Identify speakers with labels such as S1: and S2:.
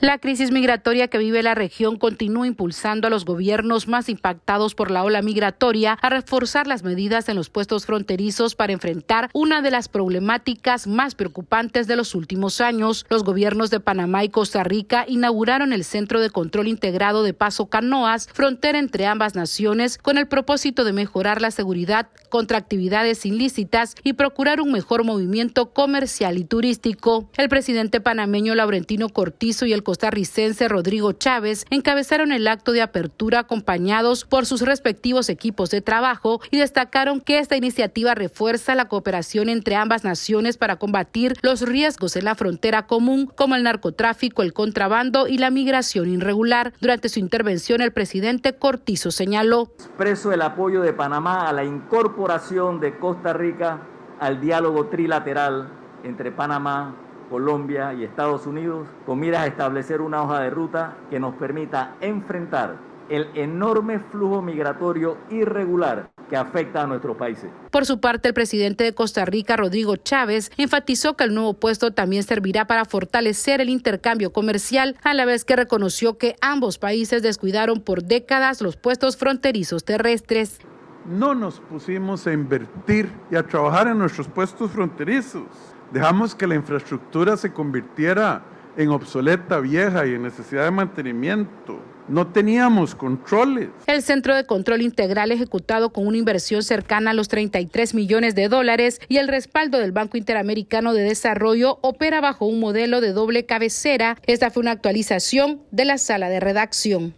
S1: La crisis migratoria que vive la región continúa impulsando a los gobiernos más impactados por la ola migratoria a reforzar las medidas en los puestos fronterizos para enfrentar una de las problemáticas más preocupantes de los últimos años. Los gobiernos de Panamá y Costa Rica inauguraron el Centro de Control Integrado de Paso Canoas, frontera entre ambas naciones, con el propósito de mejorar la seguridad contra actividades ilícitas y procurar un mejor movimiento comercial y turístico. El presidente panameño Laurentino Cortizo y el costarricense Rodrigo Chávez encabezaron el acto de apertura acompañados por sus respectivos equipos de trabajo y destacaron que esta iniciativa refuerza la cooperación entre ambas naciones para combatir los riesgos en la frontera común como el narcotráfico, el contrabando y la migración irregular. Durante su intervención el presidente Cortizo señaló.
S2: Expreso el apoyo de Panamá a la incorporación de Costa Rica al diálogo trilateral entre Panamá, Colombia y Estados Unidos con miras a establecer una hoja de ruta que nos permita enfrentar el enorme flujo migratorio irregular que afecta a nuestros países.
S1: Por su parte, el presidente de Costa Rica, Rodrigo Chávez, enfatizó que el nuevo puesto también servirá para fortalecer el intercambio comercial, a la vez que reconoció que ambos países descuidaron por décadas los puestos fronterizos terrestres.
S3: No nos pusimos a invertir y a trabajar en nuestros puestos fronterizos Dejamos que la infraestructura se convirtiera en obsoleta, vieja y en necesidad de mantenimiento. No teníamos controles.
S1: El Centro de Control Integral ejecutado con una inversión cercana a los 33 millones de dólares y el respaldo del Banco Interamericano de Desarrollo opera bajo un modelo de doble cabecera. Esta fue una actualización de la sala de redacción.